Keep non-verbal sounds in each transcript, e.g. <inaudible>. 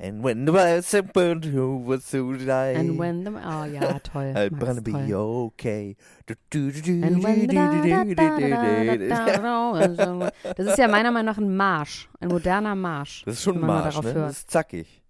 And when the world's burn over so die. And when the, oh ja, <laughs> toll. I'm gonna be toll. okay. Das ist ja meiner Meinung nach ein Marsch, ein moderner Marsch. Das ist schon ein Marsch, ne? hört. Das ist zackig.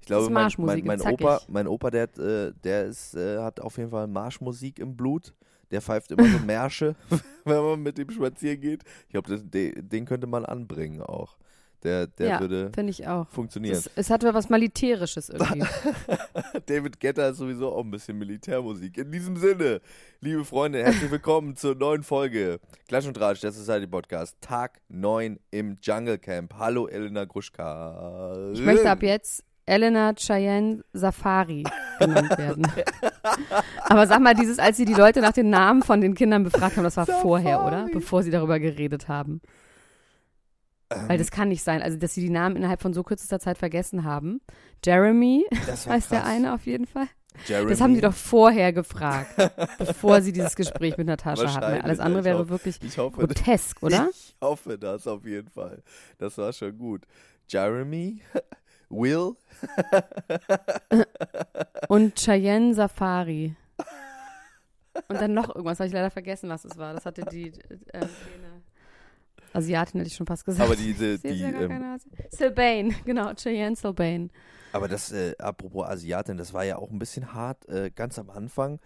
Ich glaube, ist mein, mein, Marschmusik, mein. Opa, mein Opa, der, hat, äh, der ist, äh, hat auf jeden Fall Marschmusik im Blut. Der pfeift immer so <laughs> Märsche, <laughs> wenn man mit ihm spazieren geht. Ich glaube, den könnte man anbringen auch. Der, der ja, würde finde ich auch. funktionieren. Es, es hat was Militärisches <laughs> irgendwie. David Getter ist sowieso auch ein bisschen Militärmusik. In diesem Sinne, liebe Freunde, herzlich willkommen <laughs> zur neuen Folge Klatsch und Tratsch, der Society Podcast, Tag 9 im Jungle Camp. Hallo Elena Gruschka. Ich möchte ab jetzt Elena Cheyenne Safari genannt werden. <laughs> Aber sag mal, dieses, als sie die Leute nach den Namen von den Kindern befragt haben, das war vorher, oder? Safari. Bevor sie darüber geredet haben. Weil das kann nicht sein. Also, dass sie die Namen innerhalb von so kürzester Zeit vergessen haben. Jeremy <laughs> heißt der eine auf jeden Fall. Jeremy. Das haben sie doch vorher gefragt, <laughs> bevor sie dieses Gespräch mit Natascha hatten. Alles andere wäre hoffe- wirklich Ich hoffe, grotesk, oder? <laughs> Ich hoffe das auf jeden Fall. Das war schon gut. Jeremy, Will, Und Cheyenne Safari. Und dann noch irgendwas, habe ich leider vergessen, was es war. Das hatte die äh, kleine Asiatin, hätte ich schon fast gesagt. aber diese, <laughs> ist die, ja ähm, Sylvain, <laughs> genau, Cheyenne Sylvain. Aber das, äh, apropos Asiatin, das war ja auch ein bisschen hart. Äh, ganz am Anfang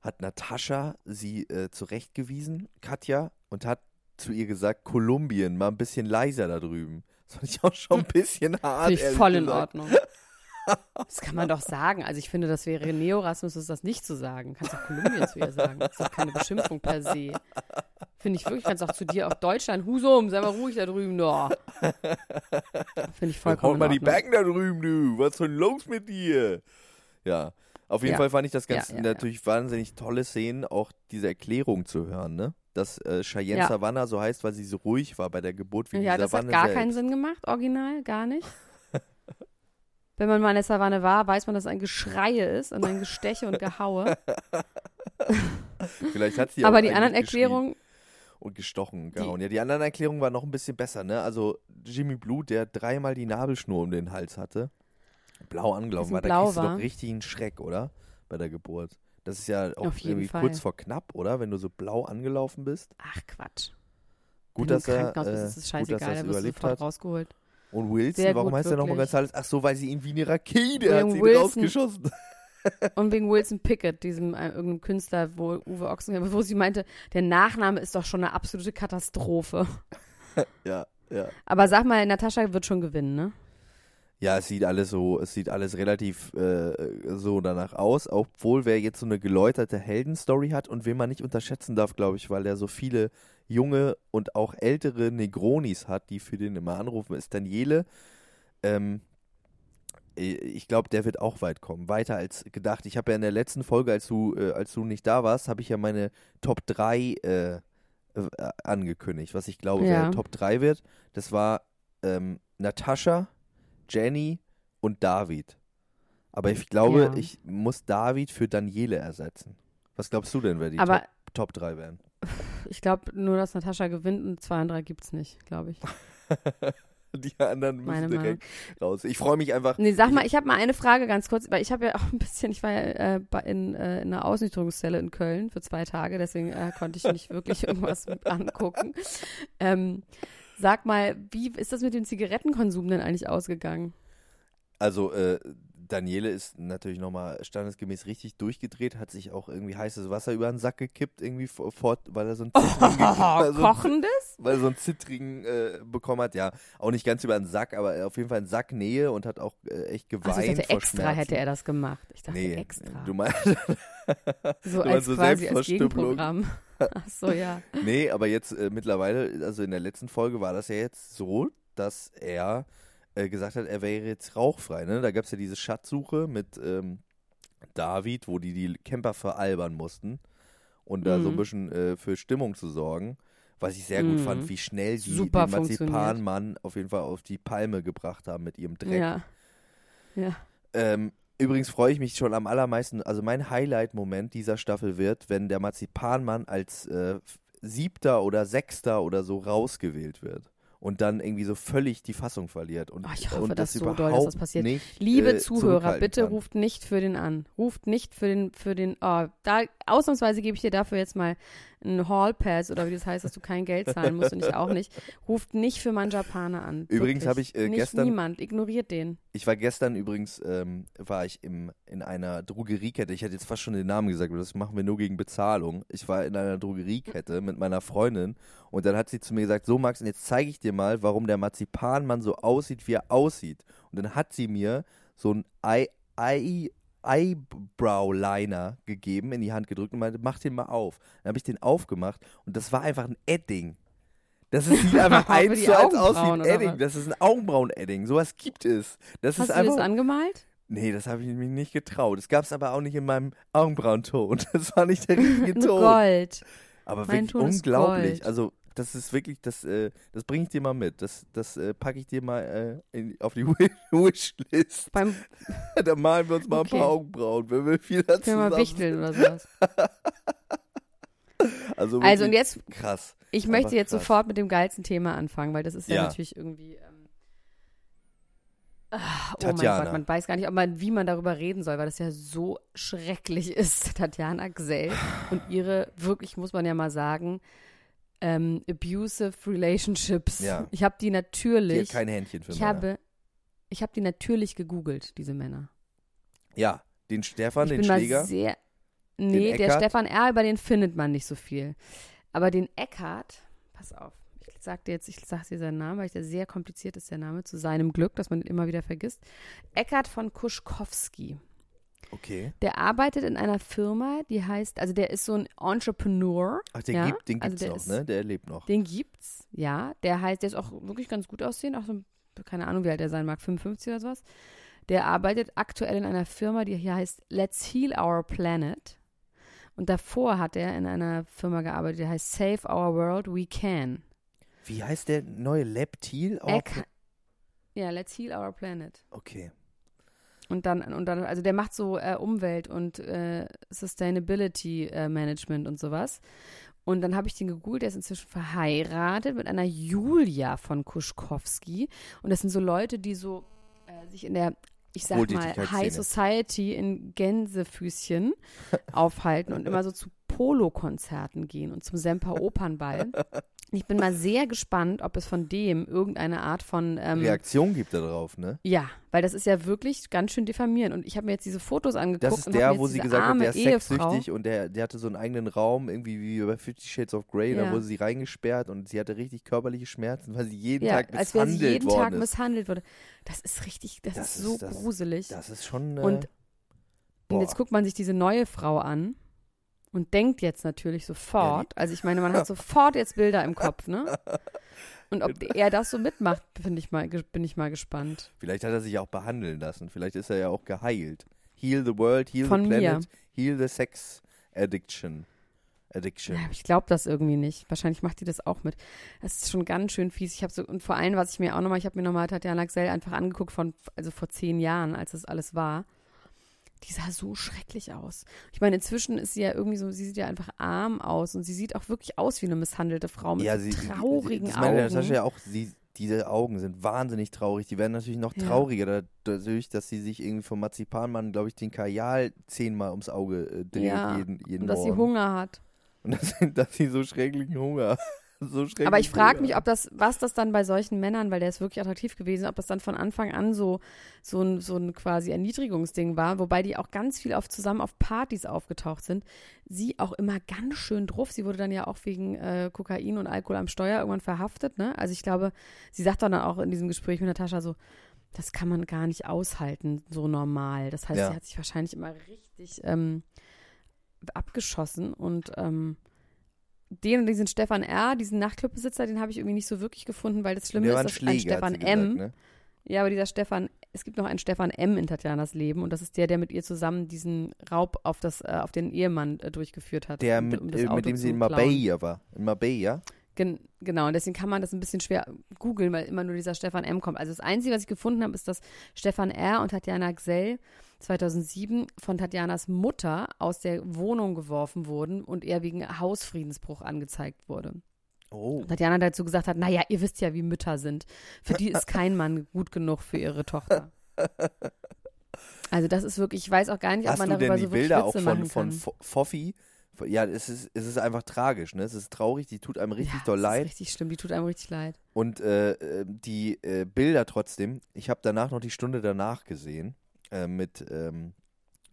hat Natascha sie äh, zurechtgewiesen, Katja, und hat zu ihr gesagt, Kolumbien, mal ein bisschen leiser da drüben. Das fand ich auch schon ein bisschen hart. Finde ich voll in gesagt. Ordnung. Das kann man doch sagen. Also ich finde, das wäre Neorassismus, das nicht zu sagen. Kannst auch Kolumbien zu ihr sagen. Das ist doch keine Beschimpfung per se. Finde ich wirklich, kannst auch zu dir, auch Deutschland, Husum, sei mal ruhig da drüben, no. <laughs> Finde ich vollkommen Haut mal die. Backen da drüben, du. Was ist denn los mit dir? Ja. Auf jeden Ja. Fall fand ich das ganz Ja, ja, natürlich wahnsinnig tolle Szenen, auch diese Erklärung zu hören, ne? Dass äh, Cheyenne Ja. Savannah so heißt, weil sie so ruhig war bei der Geburt wie Ja, die das hat Savanne gar selbst. keinen Sinn gemacht, original, gar nicht. <laughs> Wenn man mal in der Savanne war, weiß man, dass es ein Geschreie ist und ein Gesteche und Gehaue. <laughs> Vielleicht hat sie Aber auch die anderen Erklärungen, und gestochen und gehauen. Ja, die anderen Erklärungen waren noch ein bisschen besser, ne? Also Jimmy Blue, der dreimal die Nabelschnur um den Hals hatte, blau angelaufen war, da kriegst du war. doch richtig einen Schreck, oder? Bei der Geburt. Das ist ja auch irgendwie Fall. kurz vor knapp, oder? Wenn du so blau angelaufen bist. ach Quatsch. Gut, dass du er, bist, äh, ist es gut, dass scheißegal, er es da du überlebt hat. rausgeholt. Und Wilson, Sehr warum gut, heißt er nochmal ganz alles? Ach so, weil sie ihn wie eine Rakete hat sie rausgeschossen. Und wegen Wilson Pickett, diesem äh, irgendeinem Künstler, wo Uwe Ochsenknecht, wo sie meinte, der Nachname ist doch schon eine absolute Katastrophe. <laughs> ja, ja. Aber sag mal, Natascha wird schon gewinnen, ne? Ja, es sieht alles so, es sieht alles relativ äh, so danach aus, obwohl wer jetzt so eine geläuterte Heldenstory hat und wen man nicht unterschätzen darf, glaube ich, weil er so viele junge und auch ältere Negronis hat, die für den immer anrufen, ist Daniele. Ähm, ich glaube, der wird auch weit kommen, weiter als gedacht. Ich habe ja in der letzten Folge, als du, äh, als du nicht da warst, habe ich ja meine Top 3 äh, äh, angekündigt, was ich glaube, Ja. wer Top 3 wird. Das war ähm, Natascha, Jenny und David. Aber ich glaube, Ja. ich muss David für Daniele ersetzen. Was glaubst du denn, wer die Aber Top, Top 3 wären? <laughs> ich glaube nur, dass Natascha gewinnt und zwei und drei gibt's nicht, glaube ich. <laughs> <laughs> Die anderen müssen Meine Meinung. direkt raus. Ich freue mich einfach. Nee, sag mal, ich habe mal eine Frage ganz kurz, weil ich habe ja auch ein bisschen, ich war ja äh, in, äh, in einer Ausnüchterungszelle in Köln für zwei Tage, deswegen äh, konnte ich nicht wirklich <laughs> irgendwas mit angucken. Ähm, sag mal, wie ist das mit dem Zigarettenkonsum denn eigentlich ausgegangen? Also, äh, Daniele ist natürlich nochmal standesgemäß richtig durchgedreht, hat sich auch irgendwie heißes Wasser über den Sack gekippt, irgendwie vor- weil er so einen <laughs> zittrigen, er so Kochendes? weil er so einen zittrigen äh, bekommen hat. Ja, auch nicht ganz über den Sack, aber auf jeden Fall in Sacknähe und hat auch äh, echt geweint. Also ich dachte, vor extra Schmerzen. hätte er das gemacht. Ich dachte, Nee, extra. du meinst, <laughs> so du als meinst so quasi als. Gegenprogramm. <laughs> Ach so, ja. nee, aber jetzt äh, mittlerweile, also in der letzten Folge war das ja jetzt so, dass er äh, gesagt hat, er wäre jetzt rauchfrei. Ne? Da gab es ja diese Schatzsuche mit ähm, David, wo die die Camper veralbern mussten und da so ein Mhm. bisschen äh, für Stimmung zu sorgen. Was ich sehr gut Mhm. fand, wie schnell die Super den. Marzipanmann auf jeden Fall auf die Palme gebracht haben mit ihrem Dreck. Ja. Ja. Ähm, übrigens freue ich mich schon am allermeisten, also mein Highlight-Moment dieser Staffel wird, wenn der Marzipanmann als äh, siebter oder sechster oder so rausgewählt wird und dann irgendwie so völlig die Fassung verliert und, Oh, ich hoffe, und das das so doll, dass das passiert. nicht Liebe äh, Zuhörer, bitte kann. ruft nicht für den an. Ruft nicht für den, für den, oh, da, ausnahmsweise gebe ich dir dafür jetzt mal einen Hall Pass oder wie das heißt, dass du kein Geld zahlen musst und ich auch nicht. Ruft nicht für Manjapane an. Übrigens habe ich, äh, nicht gestern- niemand, ignoriert den. Ich war gestern übrigens, ähm, war ich im, in einer Drogeriekette. Ich hätte jetzt fast schon den Namen gesagt, aber das machen wir nur gegen Bezahlung. Ich war in einer Drogeriekette mit meiner Freundin und dann hat sie zu mir gesagt, so Max, und jetzt zeige ich dir mal, warum der Marzipanmann so aussieht, wie er aussieht. Und dann hat sie mir so ein Eye, Eye, Eyebrow-Liner gegeben, in die Hand gedrückt und meinte, mach den mal auf. Dann habe ich den aufgemacht und das war einfach ein Edding. Das ist, sieht einfach <laughs> eins zu eins aus wie ein Edding. Das ist ein Augenbrauen-Edding. Sowas gibt es. Das Hast ist du das einfach. angemalt? Nee, das habe ich mir nicht getraut. Das gab es aber auch nicht in meinem Augenbrauenton. <laughs> Das war nicht der richtige <laughs> Ton. Gold. Aber Mein wirklich Ton ist unglaublich. Also, das ist wirklich, das, äh, das bringe ich dir mal mit. Das, das äh, packe ich dir mal äh, in, auf die Wi- <laughs> Wishlist. Beim <laughs> da malen wir uns mal Okay. ein paar Augenbrauen, wenn wir viel dazu können wir mal wichteln oder sowas. <laughs> Also, Also und jetzt, krass. ich möchte jetzt krass. sofort mit dem geilsten Thema anfangen, weil das ist ja, Ja. natürlich irgendwie. Ähm, ah, oh Tatjana. mein Gott, man weiß gar nicht, ob man, wie man darüber reden soll, weil das ja so schrecklich ist. Tatjana Gsell und ihre, wirklich muss man ja mal sagen, ähm, abusive relationships. Ja. Ich habe die Die hat natürlich, kein Händchen für ich Männer. habe, ich habe die natürlich gegoogelt, diese Männer. Ja, den Stefan, ich den bin mal Schläger. sehr. Nee, der Eckart? Stefan R., über den findet man nicht so viel. Aber den Eckhart, pass auf, ich sag dir jetzt, ich sag dir seinen Namen, weil ich der sehr kompliziert ist, der Name, zu seinem Glück, dass man ihn immer wieder vergisst. Eckhart von Kuschkowski. Okay. Der arbeitet in einer Firma, die heißt, also der ist so ein Entrepreneur. Ach, den ja? gibt, den also gibt's der noch, ist, ne? Der lebt noch. Den gibt's, ja. Der heißt, der ist auch wirklich ganz gut aussehen, auch so, ein- keine Ahnung, wie alt der sein mag, 55 oder sowas. Der arbeitet aktuell in einer Firma, die hier heißt Let's Heal Our Planet. Und davor hat er in einer Firma gearbeitet, die heißt Save Our World We Can. Wie heißt der neue Leptil? Oh, Eck, ja, Let's Heal Our Planet. okay. Und dann, und dann, also der macht so äh, Umwelt und äh, Sustainability äh, Management und sowas. Und dann habe ich den gegoogelt, der ist inzwischen verheiratet mit einer Julia von Kuschkowski. Und das sind so Leute, die so äh, sich in der, ich sag mal. High Society in Gänsefüßchen aufhalten und immer so zu Polo-Konzerten gehen und zum Semper <laughs> Opernball. Ich bin mal sehr gespannt, ob es von dem irgendeine Art von ähm, Reaktion gibt da drauf, ne? ja, weil das ist ja wirklich ganz schön diffamierend. Und ich habe mir jetzt diese Fotos angeguckt. Das ist der, wo sie gesagt hat, der ist Ehefrau, sexsüchtig und der, der hatte so einen eigenen Raum, irgendwie wie bei Fifty Shades of Grey, da Ja. wurde sie reingesperrt und sie hatte richtig körperliche Schmerzen, weil sie jeden ja, Tag als wäre sie misshandelt jeden worden Tag ist. misshandelt wurde. Das ist richtig, das, Das ist so ist- das- gruselig. Das ist schon. Äh, Und- und jetzt guckt man sich diese neue Frau an und denkt jetzt natürlich sofort, also ich meine, man hat sofort jetzt Bilder im Kopf, ne? <laughs> Und ob er das so mitmacht, finde ich mal, bin ich mal gespannt. Vielleicht hat er sich auch behandeln lassen. Vielleicht ist er ja auch geheilt. Heal the world, heal Von the mir. planet, heal the sex addiction. Addiction. Ja, ich glaube das irgendwie nicht. Wahrscheinlich macht die das auch mit. Das ist schon ganz schön fies. Ich habe so, und vor allem, was ich mir auch nochmal, ich habe mir nochmal Tatjana Xell einfach angeguckt von, also vor zehn Jahren, als das alles war. Die sah so schrecklich aus. Ich meine, inzwischen ist sie ja irgendwie so, sie sieht ja einfach arm aus und sie sieht auch wirklich aus wie eine misshandelte Frau mit ja, so sie, traurigen das meine Augen. Natascha ja auch, sie diese Augen sind wahnsinnig traurig. Die werden natürlich noch Ja. trauriger, da- dadurch, dass sie sich irgendwie vom Marzipanmann, glaube ich, den Kajal zehnmal ums Auge äh, dreht Ja, jeden, jeden Und dass sie. Hunger hat. Und dass, dass sie so schrecklichen Hunger. So schrecklichen Aber ich frage mich, ob das, was das dann bei solchen Männern, weil der ist wirklich attraktiv gewesen, ob das dann von Anfang an so, so ein, so ein quasi Erniedrigungsding war, wobei die auch ganz viel auf, zusammen auf Partys aufgetaucht sind. Sie auch immer ganz schön drauf. Sie wurde dann ja auch wegen äh, Kokain und Alkohol am Steuer irgendwann verhaftet, ne? Also ich glaube, sie sagt dann auch in diesem Gespräch mit Natascha so, das kann man gar nicht aushalten, so normal. Das heißt, Ja. sie hat sich wahrscheinlich immer richtig ähm, abgeschossen und ähm, den und diesen Stefan R., diesen Nachtclubbesitzer, den habe ich irgendwie nicht so wirklich gefunden, weil das Schlimme ist, ein dass ein Schläger, hat Stefan gesagt, M. ne? Ja, aber dieser Stefan, es gibt noch einen Stefan M. in Tatjanas Leben und das ist der, der mit ihr zusammen diesen Raub auf das, äh, auf den Ehemann äh, durchgeführt hat. Der um- mit, um äh, Auto mit dem sie in. Marbella war. In Marbella? Gen genau, und deswegen kann man das ein bisschen schwer googeln, weil immer nur dieser Stefan M. kommt. Also das Einzige, was ich gefunden habe, ist, dass Stefan R. und Tatjana Gsell 2007 von Tatjanas Mutter aus der Wohnung geworfen wurden und er wegen Hausfriedensbruch angezeigt wurde. Oh. Tatjana dazu gesagt hat, naja, ihr wisst ja, wie Mütter sind. Für die ist kein Mann gut genug für ihre Tochter. <laughs> Also das ist wirklich, ich weiß auch gar nicht, ob Hast man darüber so wirklich Bilder Witze auch von, machen von kann. Fo- Foffi? Ja, es ist, es ist einfach tragisch, ne? Es ist traurig, die tut einem richtig ja, doll das leid. Ist richtig schlimm, die tut einem richtig leid. Und äh, äh, die äh, Bilder trotzdem, ich habe danach noch die Stunde danach gesehen, äh, mit, ähm,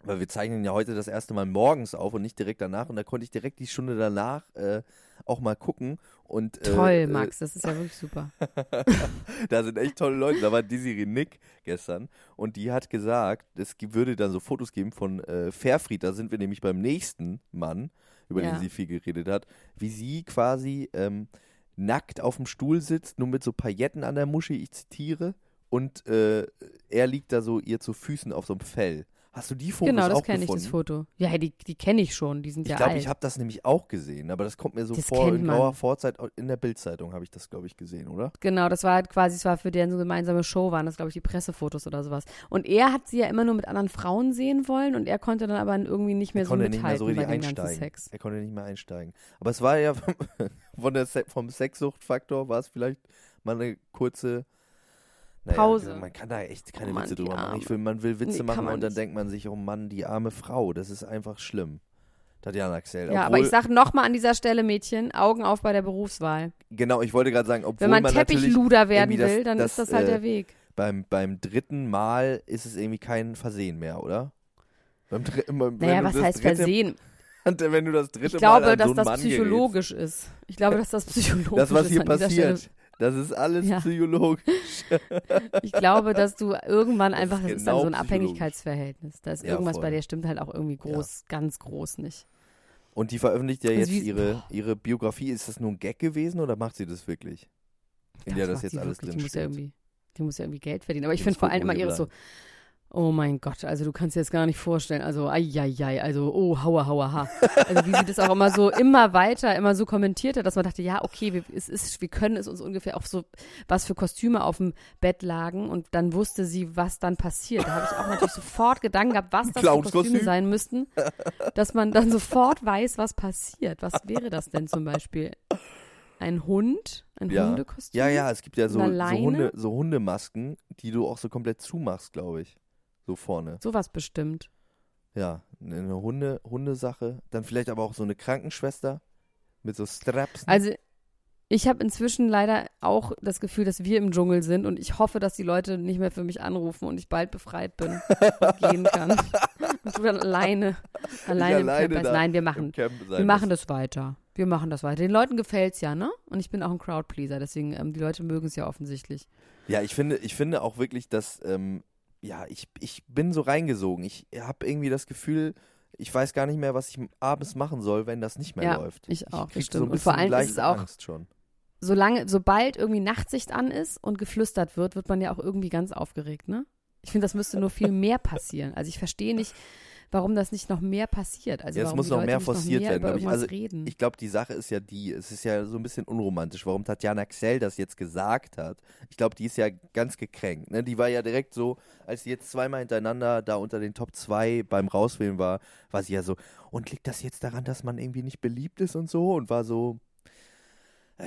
weil wir zeichnen ja heute das erste Mal morgens auf und nicht direkt danach. Und da konnte ich direkt die Stunde danach äh, auch mal gucken. Und, äh, Toll, äh, Max, das ist ja wirklich super. <laughs> da sind echt tolle Leute. Da war Desiree Nick gestern und die hat gesagt, es würde dann so Fotos geben von äh, Fairfried. Da sind wir nämlich beim nächsten Mann, über Ja. den sie viel geredet hat, wie sie quasi ähm, nackt auf dem Stuhl sitzt, nur mit so Pailletten an der Muschi, ich zitiere, und äh, er liegt da so ihr zu Füßen auf so einem Fell. Hast du die Fotos genau, das auch kenne ich, gefunden? das Foto. Ja, die, die kenne ich schon, die sind Ich ja glaube, alt. ich habe das nämlich auch gesehen, aber das kommt mir so Das vor, in grauer Vorzeit, in der Bildzeitung habe ich das, glaube ich, gesehen, oder? Genau, das war halt quasi, es war für deren so gemeinsame Show, waren das, glaube ich, die Pressefotos oder sowas. Und er hat sie ja immer nur mit anderen Frauen sehen wollen und er konnte dann aber irgendwie nicht mehr er so konnte mithalten nicht mehr so richtig bei dem ganzen einsteigen. Sex. Er konnte nicht mehr einsteigen. Aber es war ja vom, <laughs> von der vom Sexsuchtfaktor war es vielleicht mal eine kurze naja, Pause. Man kann da echt keine Oh Mann, Witze drüber machen. Ich will, man will Witze Nee, machen und dann nicht. denkt man sich, oh Mann, die arme Frau, das ist einfach schlimm. Tatjana Axel. Ja, aber ich sag nochmal an dieser Stelle, Mädchen, Augen auf bei der Berufswahl. genau, ich wollte gerade sagen, obwohl Wenn man, man Teppichluder werden das- will, dann das, ist das halt äh, der Weg. beim, beim dritten Mal ist es irgendwie kein Versehen mehr, oder? Beim Mal, Naja, was heißt dritte, Versehen? <laughs> Wenn du das dritte Ich glaube, Mal an dass so das Mann gerätst. psychologisch ist. Ich glaube, dass das <laughs> psychologisch Das, was ist hier dieser passiert. Das ist alles Ja. psychologisch. <laughs> Ich glaube, dass du irgendwann Das einfach, ist das ist dann genau so ein. Abhängigkeitsverhältnis. Da ist Ja, irgendwas voll. bei dir stimmt halt auch irgendwie groß, ganz groß nicht. Und die veröffentlicht ja Also jetzt wie- ihre, boah. ihre Biografie. Ist das nur ein Gag gewesen oder macht sie das wirklich? In der das jetzt die alles wirklich. drin die muss ja irgendwie, Die muss ja irgendwie Geld verdienen. Aber ich finde vor allem immer ihre so. Oh mein Gott, also du kannst dir das gar nicht vorstellen. Also, ai, ai, ai, also, oh, hauer, hauer, ha. Also wie sie das auch immer so, immer weiter, immer so kommentiert hat, dass man dachte, ja, okay, wir, es ist, wir können es uns ungefähr auch so, was für Kostüme auf dem Bett lagen und dann wusste sie, was dann passiert. Da habe ich auch natürlich sofort Gedanken gehabt, was das für. Kostüme sein müssten, dass man dann sofort weiß, was passiert. Was wäre das denn zum Beispiel? Ein Hund? Ein Ja. Hundekostüm? Ja, ja, es gibt ja so, so? Hunde, so Hundemasken, die du auch so komplett zumachst, glaube ich. So vorne. Sowas bestimmt. Ja, eine Hunde, Hundesache. Dann vielleicht aber auch so eine Krankenschwester mit so Straps. Also ich habe inzwischen leider auch das Gefühl, dass wir im Dschungel sind und ich hoffe, dass die Leute nicht mehr für mich anrufen und ich bald befreit bin <laughs> und gehen kann. Und du dann alleine, alleine, im alleine Camp da Nein, wir machen, wir machen das weiter. Wir machen das weiter. Den Leuten gefällt's ja, ne? Und ich bin auch ein Crowdpleaser, deswegen ähm, die Leute mögen es ja offensichtlich. Ja, ich finde, ich finde auch wirklich, dass, ähm, ja, ich, ich bin so reingesogen. Ich habe irgendwie das Gefühl, ich weiß gar nicht mehr, was ich abends machen soll, wenn das nicht mehr Ja, läuft. ich auch, stimmt. So Und vor allem ist es auch- Angst schon. Solange, sobald irgendwie Nachtsicht an ist und geflüstert wird, wird man ja auch irgendwie ganz aufgeregt, ne? Ich finde, das müsste nur viel <laughs> mehr passieren. Also ich verstehe nicht, warum das nicht noch mehr passiert. Also Ja, es muss noch mehr forciert noch mehr werden, über glaub ich. Also reden. Ich glaube, die Sache ist ja die, es ist ja so ein bisschen unromantisch, warum Tatjana Xell das jetzt gesagt hat. Ich glaube, die ist ja ganz gekränkt. Ne? Die war ja direkt so, als sie jetzt zweimal hintereinander da unter den Top 2 beim Rauswählen war, war sie ja so, und liegt das jetzt daran, dass man irgendwie nicht beliebt ist und so? Und war so,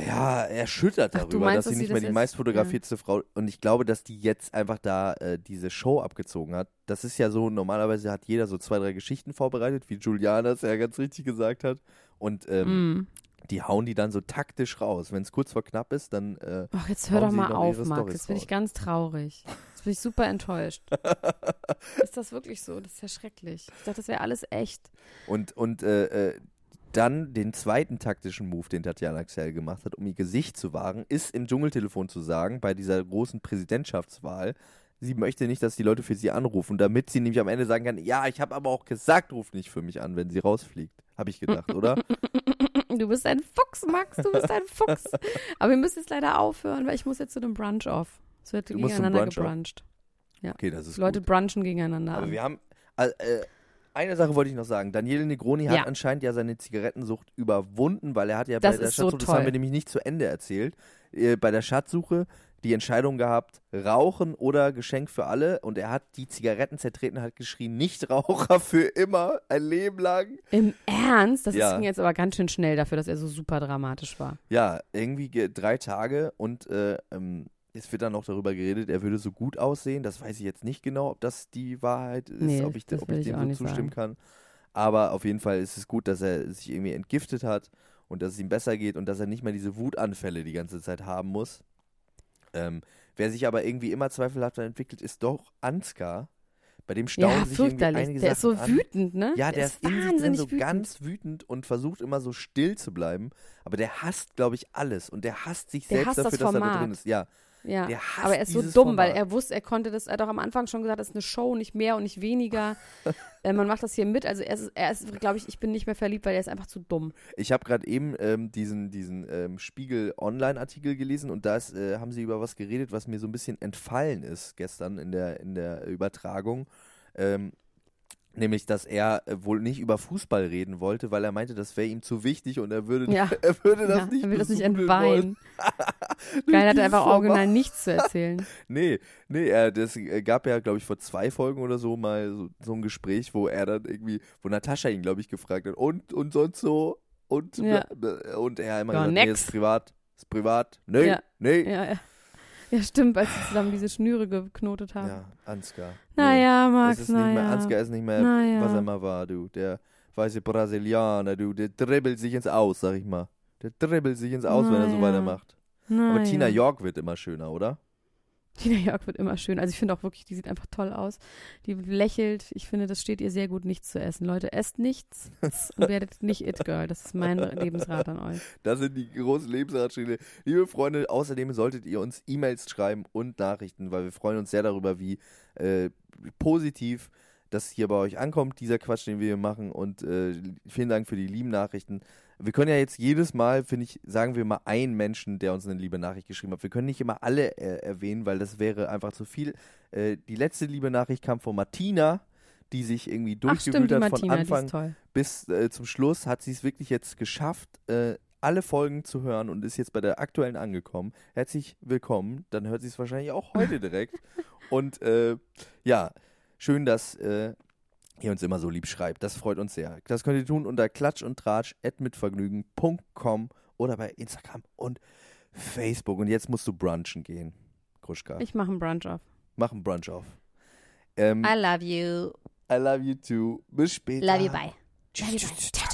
ja, erschüttert Ach, darüber, meinst, dass sie nicht mehr die jetzt- meistfotografierteste Frau und ich glaube, dass die jetzt einfach da äh, diese Show abgezogen hat. Das ist ja so, normalerweise hat jeder so zwei, drei Geschichten vorbereitet, wie Juliana es ja ganz richtig gesagt hat. Und ähm, Mm. die hauen die dann so taktisch raus. Wenn es kurz vor knapp ist, dann äh, Ach, jetzt hör doch mal auf, Max. Jetzt bin ich ganz traurig. Jetzt bin ich super enttäuscht. <laughs> ist das wirklich so? Das ist ja schrecklich. Ich dachte, das wäre alles echt. Und, und äh, äh, dann den zweiten taktischen Move, den Tatjana Xell gemacht hat, um ihr Gesicht zu wahren, ist im Dschungeltelefon zu sagen, bei dieser großen Präsidentschaftswahl, sie möchte nicht, dass die Leute für sie anrufen, damit sie nämlich am Ende sagen kann, ja, ich habe aber auch gesagt, ruf nicht für mich an, wenn sie rausfliegt. Habe ich gedacht, oder? <laughs> Du bist ein Fuchs, Max. Du bist ein Fuchs. Aber wir müssen jetzt leider aufhören, weil ich muss jetzt zu dem Brunch auf. Es wird Du gegeneinander gebruncht. Okay, das ist Leute gut. brunchen gegeneinander. Aber an. wir haben, äh, äh, eine Sache wollte ich noch sagen. Daniele Negroni hat Ja. anscheinend ja seine Zigarettensucht überwunden, weil er hat ja Das bei der ist so Schatzsuche, das toll. haben wir nämlich nicht zu Ende erzählt, äh, bei der Schatzsuche die Entscheidung gehabt, Rauchen oder Geschenk für alle. Und er hat die Zigaretten zertreten, hat geschrien, Nichtraucher für immer, ein Leben lang. Im Ernst? Das Ja. ging jetzt aber ganz schön schnell dafür, dass er so super dramatisch war. Ja, irgendwie ge- drei Tage und äh, ähm, es wird dann noch darüber geredet, er würde so gut aussehen. Das weiß ich jetzt nicht genau, ob das die Wahrheit ist, Nee, ob ich, ob ich ich dem auch so zustimmen kann. Aber auf jeden Fall ist es gut, dass er sich irgendwie entgiftet hat und dass es ihm besser geht und dass er nicht mehr diese Wutanfälle die ganze Zeit haben muss. Ähm, wer sich aber irgendwie immer zweifelhafter entwickelt, ist doch Ansgar. Bei dem staunen Ja, sich irgendwie einige Der ist so Sachen an. wütend, ne? Ja, der, ist in sich drin wahnsinnig so wütend. ganz wütend und versucht immer so still zu bleiben. Aber der hasst, glaube ich, alles. Und der hasst sich Der selbst hasst dafür, das dass er da drin ist. Ja, Ja, aber er ist so dumm, weil Format. er wusste, er konnte das, er hat doch am Anfang schon gesagt, das ist eine Show, nicht mehr und nicht weniger. <laughs> äh, man macht das hier mit. Also er ist, er ist glaube ich, ich bin nicht mehr verliebt, weil er ist einfach zu dumm. Ich habe gerade eben ähm, diesen, diesen ähm, Spiegel-Online-Artikel gelesen und da ist, äh, haben sie über was geredet, was mir so ein bisschen entfallen ist gestern in der, in der Übertragung. Ähm, nämlich, dass er äh, wohl nicht über Fußball reden wollte, weil er meinte, das wäre ihm zu wichtig und er würde, Ja. <laughs> er würde das ja, nicht er will das nicht entweihen. <laughs> Geil, hat er einfach Format. original nichts zu erzählen. <laughs> Nee, nee, er, das äh, gab ja, glaube ich, vor zwei Folgen oder so mal so, so ein Gespräch, wo er dann irgendwie, wo Natascha ihn, glaube ich, gefragt hat, und, und sonst so, und, Ja. bla- und er immer Ja, gesagt, nee, nix. ist privat, ist privat, nee, nee. Ja, ja. Ja, stimmt, als sie zusammen diese Schnüre geknotet haben. Ja, Ansgar. Naja, nee. Max, es ist nicht mehr, naja. Ansgar ist nicht mehr, Naja. was er mal war, du. Der weiße Brasilianer, du, der dribbelt sich ins Aus, sag ich mal. Der dribbelt sich ins Aus, wenn er so Naja. weitermacht. Naja. Aber Tina York wird immer schöner, oder? Tina Jörg wird immer schön. Also ich finde auch wirklich, die sieht einfach toll aus. Die lächelt. Ich finde, das steht ihr sehr gut, nichts zu essen. Leute, esst nichts <laughs> und werdet nicht It Girl. Das ist mein Lebensrat an euch. <laughs> Das sind die großen Lebensratschläge. Liebe Freunde, außerdem solltet ihr uns E-Mails schreiben und Nachrichten, weil wir freuen uns sehr darüber, wie äh, positiv das hier bei euch ankommt, dieser Quatsch, den wir hier machen. Und äh, vielen Dank für die lieben Nachrichten. Wir können ja jetzt jedes Mal, finde ich, sagen wir mal einen Menschen, der uns eine liebe Nachricht geschrieben hat. Wir können nicht immer alle äh, erwähnen, weil das wäre einfach zu viel. Äh, die letzte liebe Nachricht kam von Martina, die sich irgendwie durchgewühlt hat von Anfang bis äh, zum Schluss hat sie es wirklich jetzt geschafft, äh, alle Folgen zu hören und ist jetzt bei der aktuellen angekommen. Herzlich willkommen. Dann hört sie es wahrscheinlich auch heute direkt. <laughs> und äh, ja, schön, dass äh, ihr uns immer so lieb schreibt. Das freut uns sehr. Das könnt ihr tun unter klatsch und tratsch mitvergnügen.com oder bei Instagram und Facebook. Und jetzt musst du brunchen gehen, Kruschka. Ich mache einen Brunch auf. Mach einen Brunch auf. Ähm, I love you. I love you too. Bis später. Love you, bye. Tschüss, Love you, tschüss, bye.